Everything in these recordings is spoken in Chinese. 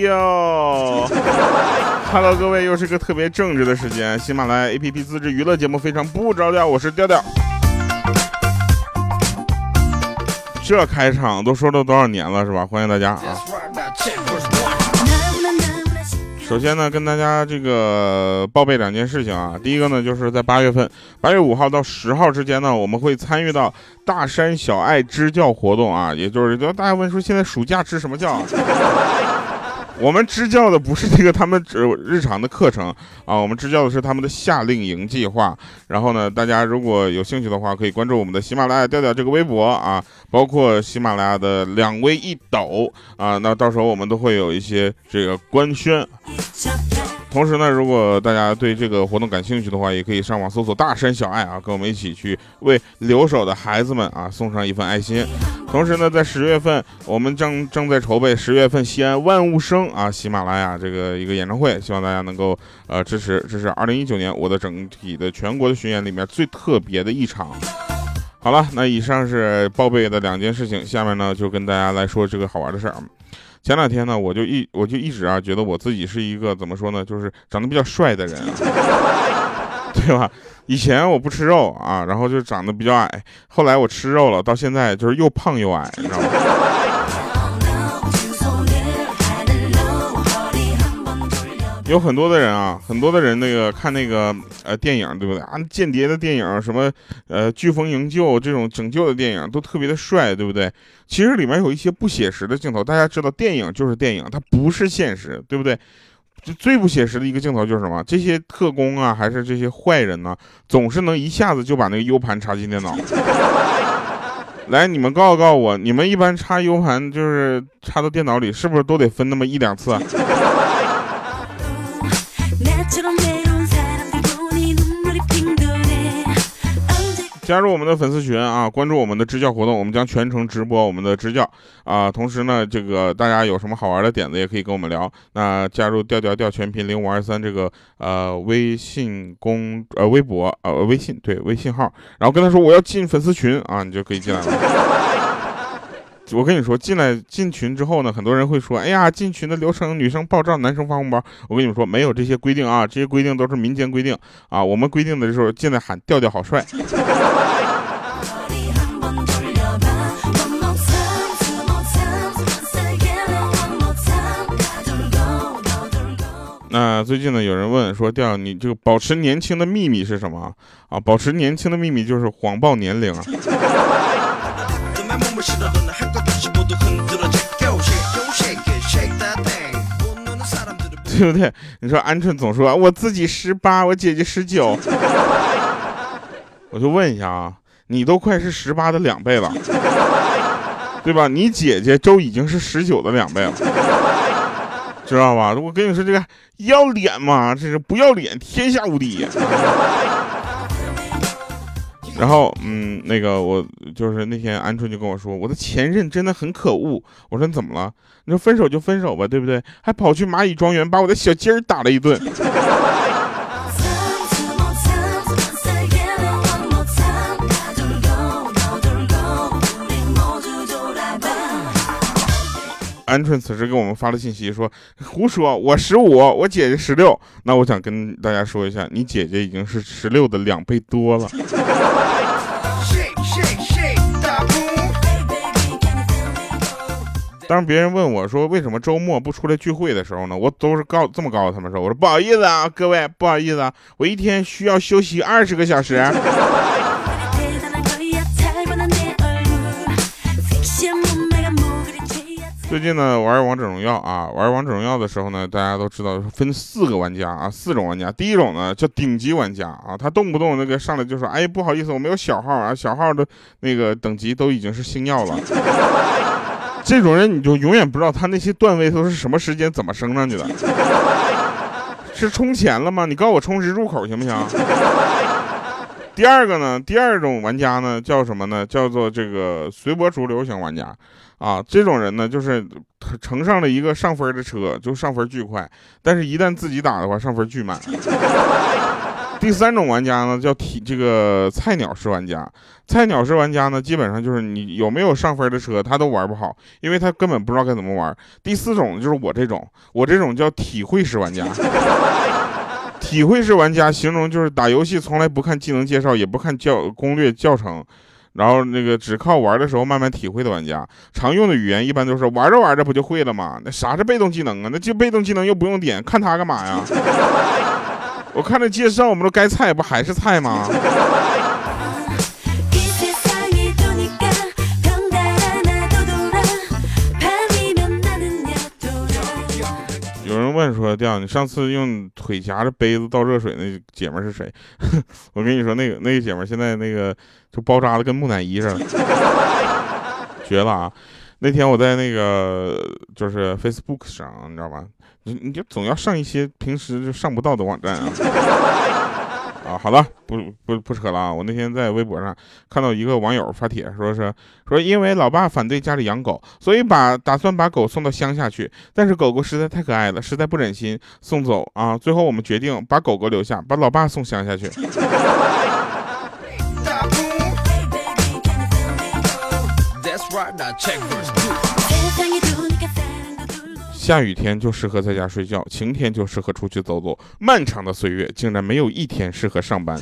Radio。Hello，各位，又是个特别正直的时间。喜马拉雅 APP 自制娱乐节目非常不着调，我是调调。这开场都说了多少年了，是吧？欢迎大家啊！首先呢，跟大家这个报备两件事情啊。第一个呢，就是在八月份，八月五号到十号之间呢，我们会参与到大山小爱支教活动啊。也就是，大家问说，现在暑假支什么教？我们支教的不是这个他们日日常的课程啊，我们支教的是他们的夏令营计划。然后呢，大家如果有兴趣的话，可以关注我们的喜马拉雅调调这个微博啊，包括喜马拉雅的两微一抖啊，那到时候我们都会有一些这个官宣。同时呢，如果大家对这个活动感兴趣的话，也可以上网搜索“大山小爱”啊，跟我们一起去为留守的孩子们啊送上一份爱心。同时呢，在十月份，我们正正在筹备十月份西安万物生啊喜马拉雅这个一个演唱会，希望大家能够呃支持。这是二零一九年我的整体的全国的巡演里面最特别的一场。好了，那以上是报备的两件事情，下面呢就跟大家来说这个好玩的事儿。前两天呢，我就一我就一直啊觉得我自己是一个怎么说呢，就是长得比较帅的人，对吧？以前我不吃肉啊，然后就长得比较矮，后来我吃肉了，到现在就是又胖又矮，你知道吗？有很多的人啊，很多的人那个看那个呃电影，对不对啊？间谍的电影，什么呃飓风营救这种拯救的电影，都特别的帅，对不对？其实里面有一些不写实的镜头，大家知道，电影就是电影，它不是现实，对不对？最不写实的一个镜头就是什么？这些特工啊，还是这些坏人呢，总是能一下子就把那个 U 盘插进电脑。来，你们告诉告诉我，你们一般插 U 盘就是插到电脑里，是不是都得分那么一两次？加入我们的粉丝群啊，关注我们的支教活动，我们将全程直播我们的支教啊。同时呢，这个大家有什么好玩的点子，也可以跟我们聊。那加入调调调全频零五二三这个呃微信公呃微博呃微信对微信号，然后跟他说我要进粉丝群啊，你就可以进来了。我跟你说，进来进群之后呢，很多人会说，哎呀，进群的流程，女生报账，男生发红包。我跟你们说，没有这些规定啊，这些规定都是民间规定啊。我们规定的时候，进来喊调调好帅。那最近呢，有人问说，调你这个保持年轻的秘密是什么啊？保持年轻的秘密就是谎报年龄啊。对不对？你说鹌鹑总说我自己十八，我姐姐十九，我就问一下啊，你都快是十八的两倍了，对吧？你姐姐都已经是十九的两倍了，知道吧？我跟你说这个要脸吗，这是不要脸，天下无敌。然后，嗯，那个我就是那天鹌鹑就跟我说，我的前任真的很可恶。我说你怎么了？你说分手就分手吧，对不对？还跑去蚂蚁庄园把我的小鸡儿打了一顿。鹌鹑此时给我们发了信息说：“胡说，我十五，我姐姐十六。”那我想跟大家说一下，你姐姐已经是十六的两倍多了。当别人问我说为什么周末不出来聚会的时候呢，我都是告这么告诉他们说：“我说不好意思啊，各位不好意思啊，我一天需要休息二十个小时。”最近呢，玩王者荣耀啊，玩王者荣耀的时候呢，大家都知道分四个玩家啊，四种玩家。第一种呢叫顶级玩家啊，他动不动那个上来就说：“哎，不好意思，我没有小号啊，小号的那个等级都已经是星耀了。” 这种人你就永远不知道他那些段位都是什么时间怎么升上去的，是充钱了吗？你告诉我充值入口行不行？第二个呢，第二种玩家呢叫什么呢？叫做这个随波逐流型玩家。啊，这种人呢，就是乘上了一个上分的车，就上分巨快，但是一旦自己打的话，上分巨慢。第三种玩家呢叫体这个菜鸟式玩家，菜鸟式玩家呢基本上就是你有没有上分的车他都玩不好，因为他根本不知道该怎么玩。第四种就是我这种，我这种叫体会式玩家。体会式玩家形容就是打游戏从来不看技能介绍，也不看教攻略教程，然后那个只靠玩的时候慢慢体会的玩家。常用的语言一般都是玩着玩着不就会了吗？那啥是被动技能啊？那就被动技能又不用点，看他干嘛呀？我看着介绍，我们都该菜不还是菜吗？问说：“调，你上次用腿夹着杯子倒热水那姐们是谁？” 我跟你说，那个那个姐们现在那个就包扎的跟木乃伊似的，绝了啊！那天我在那个就是 Facebook 上，你知道吧？你你就总要上一些平时就上不到的网站啊。啊，好了，不不不扯了啊！我那天在微博上看到一个网友发帖，说是说因为老爸反对家里养狗，所以把打算把狗送到乡下去，但是狗狗实在太可爱了，实在不忍心送走啊。最后我们决定把狗狗留下，把老爸送乡下去。下雨天就适合在家睡觉，晴天就适合出去走走。漫长的岁月，竟然没有一天适合上班。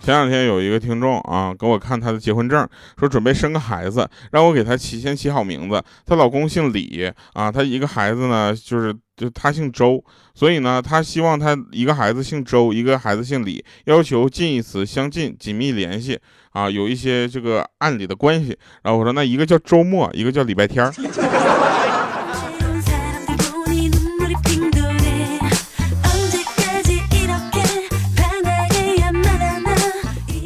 前两天有一个听众啊，给我看他的结婚证，说准备生个孩子，让我给他起先起好名字。她老公姓李啊，她一个孩子呢，就是就他姓周，所以呢，他希望他一个孩子姓周，一个孩子姓李，要求近义词相近，紧密联系啊，有一些这个暗里的关系。然后我说，那一个叫周末，一个叫礼拜天儿。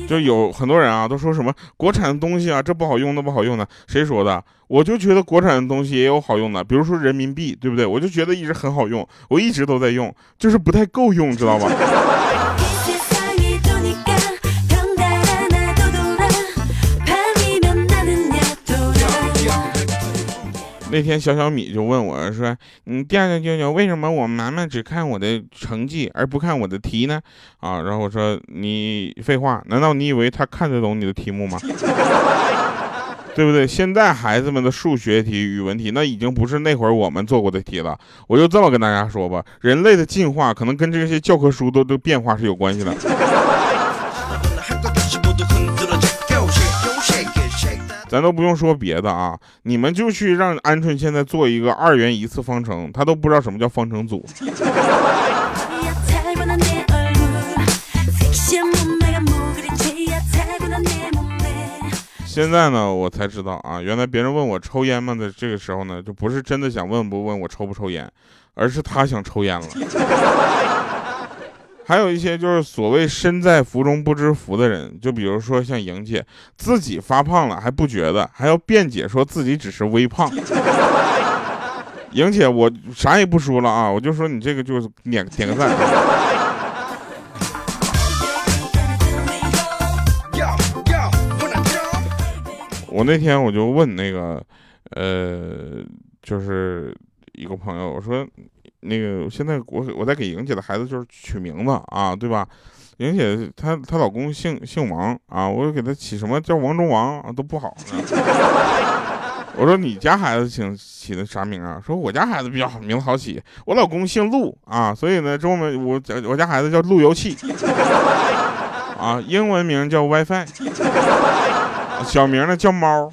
就有很多人啊，都说什么国产的东西啊，这不好用，那不好用的，谁说的？我就觉得国产的东西也有好用的，比如说人民币，对不对？我就觉得一直很好用，我一直都在用，就是不太够用，知道吧？那天小小米就问我说：“你第二个舅舅，为什么我妈妈只看我的成绩而不看我的题呢？”啊，然后我说：“你废话，难道你以为他看得懂你的题目吗？对不对？现在孩子们的数学题、语文题，那已经不是那会儿我们做过的题了。我就这么跟大家说吧，人类的进化可能跟这些教科书都都变化是有关系的。”咱都不用说别的啊，你们就去让鹌鹑现在做一个二元一次方程，他都不知道什么叫方程组。现在呢，我才知道啊，原来别人问我抽烟吗的这个时候呢，就不是真的想问不问我抽不抽烟，而是他想抽烟了。还有一些就是所谓身在福中不知福的人，就比如说像莹姐，自己发胖了还不觉得，还要辩解说自己只是微胖。莹姐，我啥也不说了啊，我就说你这个就是点点个赞。我那天我就问那个，呃，就是一个朋友，我说。那个现在我我在给莹姐的孩子就是取名字啊，对吧？莹姐她她老公姓姓王啊，我给她起什么叫王中王啊都不好。我说你家孩子请起的啥名啊？说我家孩子比较好，名字好起。我老公姓陆啊，所以呢中文我我家孩子叫路由器啊，英文名叫 WiFi，小名呢叫猫。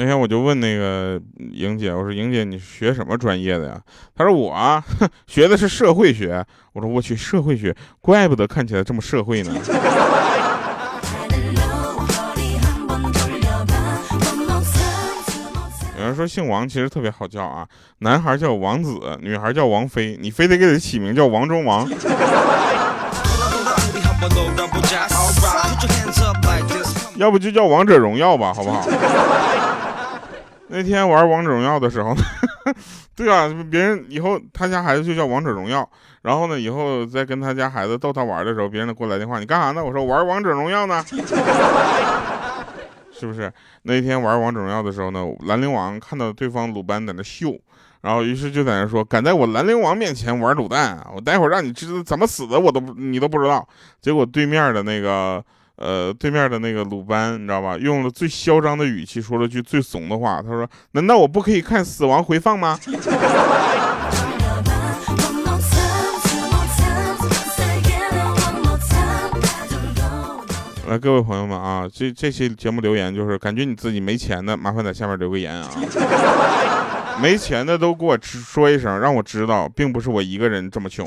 那天我就问那个莹姐，我说莹姐，你学什么专业的呀？她说我，学的是社会学。我说我去社会学，怪不得看起来这么社会呢。有人说姓王其实特别好叫啊，男孩叫王子，女孩叫王菲，你非得给他起名叫王中王。要不就叫王者荣耀吧，好不好？那天玩王者荣耀的时候，对啊，别人以后他家孩子就叫王者荣耀，然后呢，以后再跟他家孩子逗他玩的时候，别人给我来电话，你干啥呢？我说玩王者荣耀呢。是不是那天玩王者荣耀的时候呢？兰陵王看到对方鲁班在那秀，然后于是就在那说：“敢在我兰陵王面前玩卤蛋，我待会儿让你知道怎么死的，我都你都不知道。”结果对面的那个呃，对面的那个鲁班，你知道吧？用了最嚣张的语气说了句最怂的话，他说：“难道我不可以看死亡回放吗？” 来，各位朋友们啊，这这期节目留言就是感觉你自己没钱的，麻烦在下面留个言啊。没钱的都给我说一声，让我知道，并不是我一个人这么穷。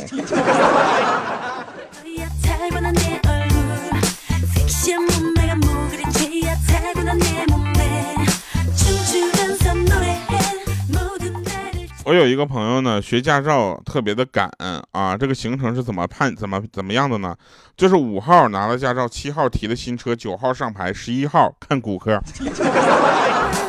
我有一个朋友呢，学驾照特别的赶啊，这个行程是怎么判怎么怎么样的呢？就是五号拿了驾照，七号提的新车，九号上牌，十一号看骨科。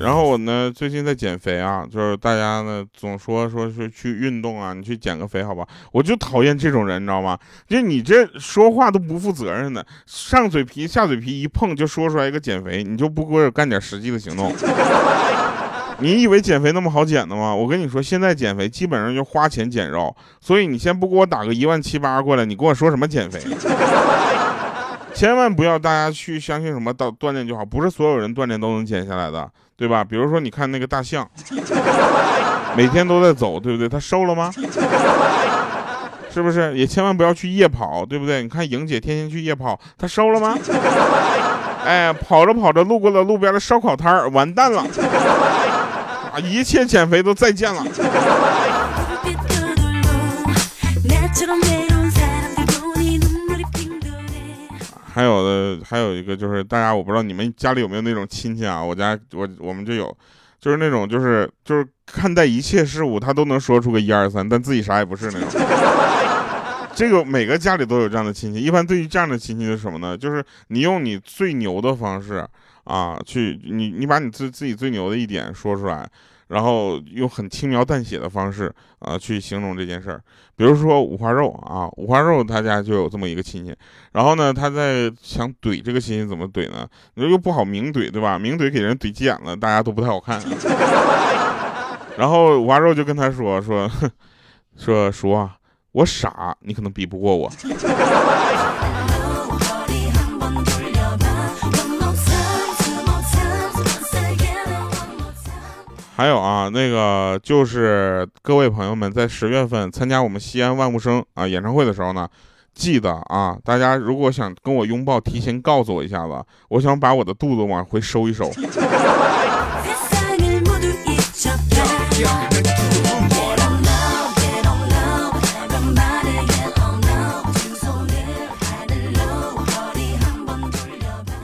然后我呢，最近在减肥啊，就是大家呢总说说是去运动啊，你去减个肥好吧？我就讨厌这种人，你知道吗？就你这说话都不负责任的，上嘴皮下嘴皮一碰就说出来一个减肥，你就不给我干点实际的行动？你以为减肥那么好减的吗？我跟你说，现在减肥基本上就花钱减肉，所以你先不给我打个一万七八过来，你跟我说什么减肥？千万不要大家去相信什么锻锻炼就好，不是所有人锻炼都能减下来的。对吧？比如说，你看那个大象，每天都在走，对不对？它瘦了吗？是不是？也千万不要去夜跑，对不对？你看莹姐天天去夜跑，她瘦了吗？哎，跑着跑着路过了路边的烧烤摊儿，完蛋了！啊，一切减肥都再见了。还有的还有一个就是大家我不知道你们家里有没有那种亲戚啊？我家我我们就有，就是那种就是就是看待一切事物他都能说出个一二三，但自己啥也不是那种。这个每个家里都有这样的亲戚。一般对于这样的亲戚是什么呢？就是你用你最牛的方式啊，去你你把你自自己最牛的一点说出来。然后用很轻描淡写的方式啊去形容这件事儿，比如说五花肉啊，五花肉他家就有这么一个亲戚，然后呢他在想怼这个亲戚怎么怼呢？你说又不好明怼对吧？明怼给人怼急眼了，大家都不太好看。然后五花肉就跟他说说 说叔啊，我傻，你可能比不过我。还有啊，那个就是各位朋友们在十月份参加我们西安万物生啊演唱会的时候呢，记得啊，大家如果想跟我拥抱，提前告诉我一下子，我想把我的肚子往回收一收。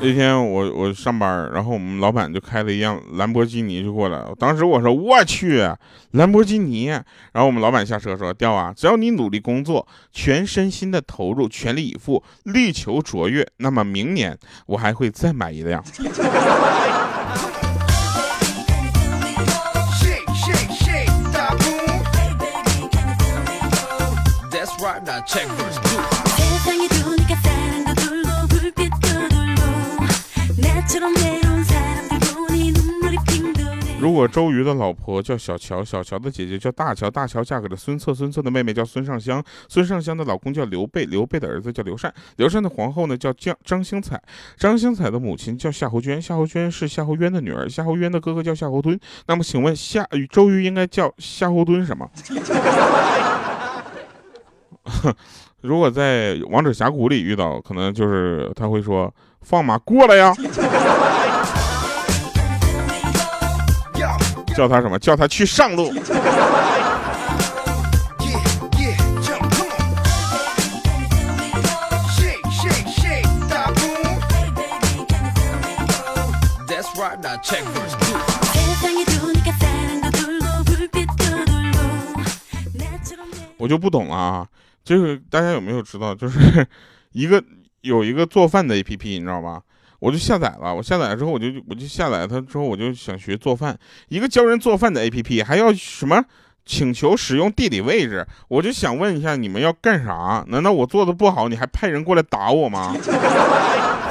那天我我上班，然后我们老板就开了一辆兰博基尼就过来了，当时我说我去兰博基尼，然后我们老板下车说调啊，只要你努力工作，全身心的投入，全力以赴，力求卓越，那么明年我还会再买一辆。如果周瑜的老婆叫小乔，小乔的姐姐叫大乔，大乔嫁给了孙策，孙策的妹妹叫孙尚香，孙尚香的老公叫刘备，刘备的儿子叫刘禅，刘禅的皇后呢叫张张星彩，张星彩的母亲叫夏侯娟，夏侯娟是夏侯渊的女儿，夏侯渊的哥哥叫夏侯惇。那么请问夏周瑜应该叫夏侯惇什么？如果在王者峡谷里遇到，可能就是他会说放马过来呀。叫他什么？叫他去上路。我就不懂了啊，就是大家有没有知道，就是 一个有一个做饭的 A P P，你知道吗？我就下载了，我下载了之后，我就我就下载它之后，我就想学做饭。一个教人做饭的 A P P，还要什么请求使用地理位置？我就想问一下，你们要干啥？难道我做的不好，你还派人过来打我吗？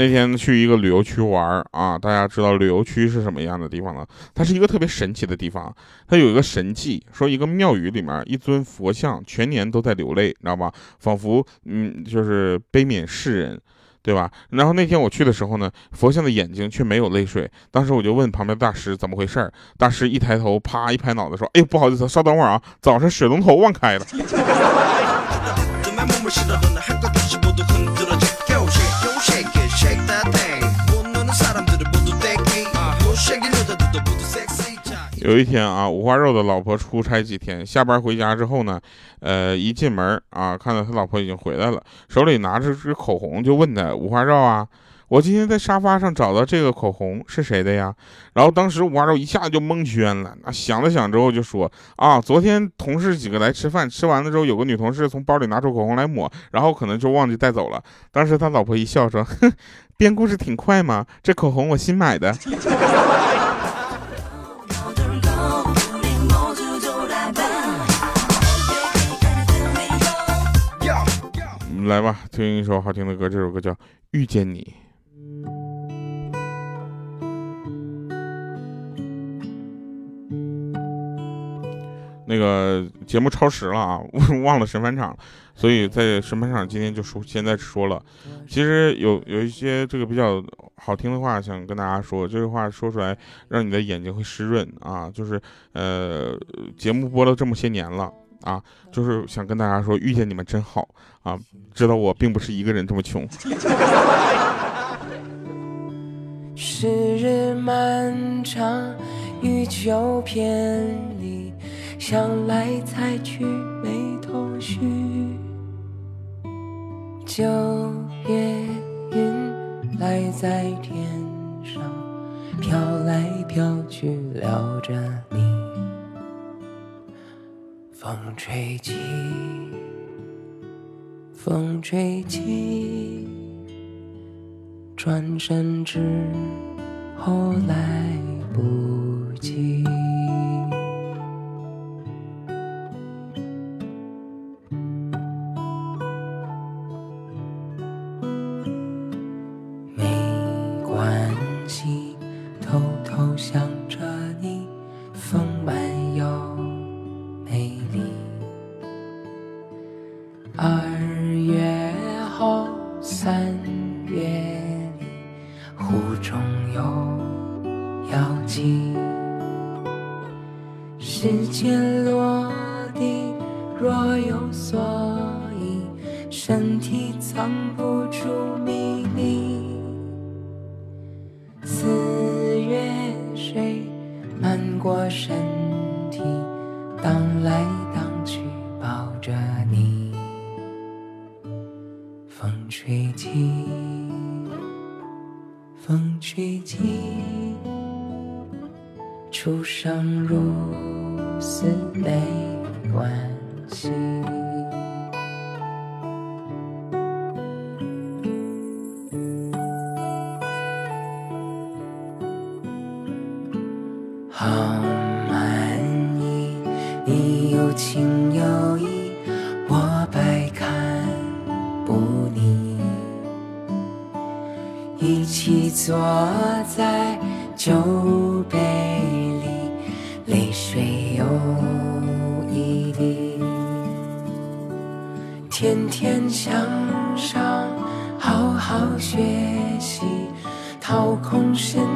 那天去一个旅游区玩啊，大家知道旅游区是什么样的地方呢？它是一个特别神奇的地方，它有一个神迹，说一个庙宇里面一尊佛像全年都在流泪，你知道吧？仿佛嗯，就是悲悯世人，对吧？然后那天我去的时候呢，佛像的眼睛却没有泪水。当时我就问旁边大师怎么回事大师一抬头，啪一拍脑袋说：“哎，不好意思，稍等会儿啊，早上水龙头忘开了。”有一天啊，五花肉的老婆出差几天，下班回家之后呢，呃，一进门啊，看到他老婆已经回来了，手里拿着支口红，就问他五花肉啊，我今天在沙发上找到这个口红是谁的呀？然后当时五花肉一下就蒙圈了，那想了想之后就说啊，昨天同事几个来吃饭，吃完了之后有个女同事从包里拿出口红来抹，然后可能就忘记带走了。当时他老婆一笑说，哼，编故事挺快嘛，这口红我新买的。来吧，听一首好听的歌，这首歌叫《遇见你》。那个节目超时了啊，忘了神返场，所以在神返场今天就说，现在说了。其实有有一些这个比较好听的话，想跟大家说，这个话说出来，让你的眼睛会湿润啊。就是呃，节目播了这么些年了。啊，就是想跟大家说，遇见你们真好啊！知道我并不是一个人这么穷。时日漫长，欲求偏离，想来猜去没头绪。九月云来在天上，飘来飘去聊着你。风吹起，风吹起，转身之后来不及。二月后三月里湖中有妖精。时间生如斯没关掏空身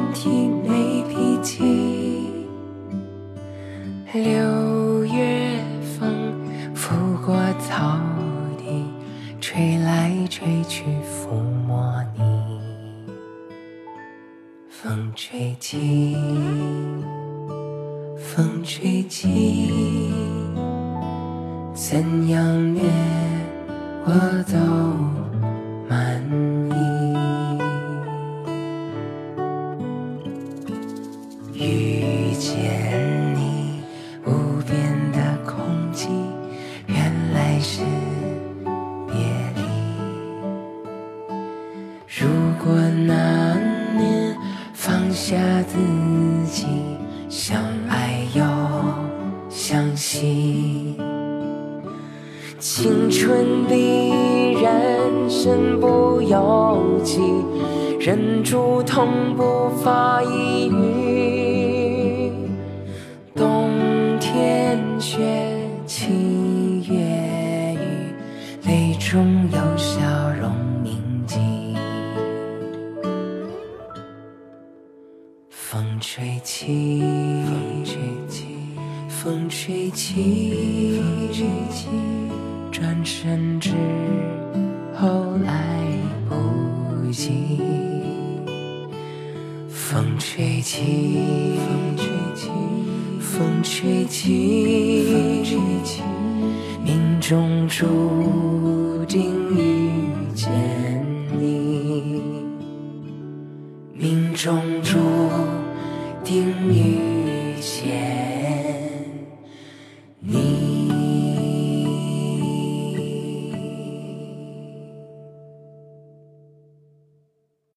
不由己，忍住痛不发一语。冬天雪七月雨，泪中有笑容铭记。风吹起，风吹起，风吹起，转身之后来不及。风吹起，风吹起，风吹起，风吹起，命中注定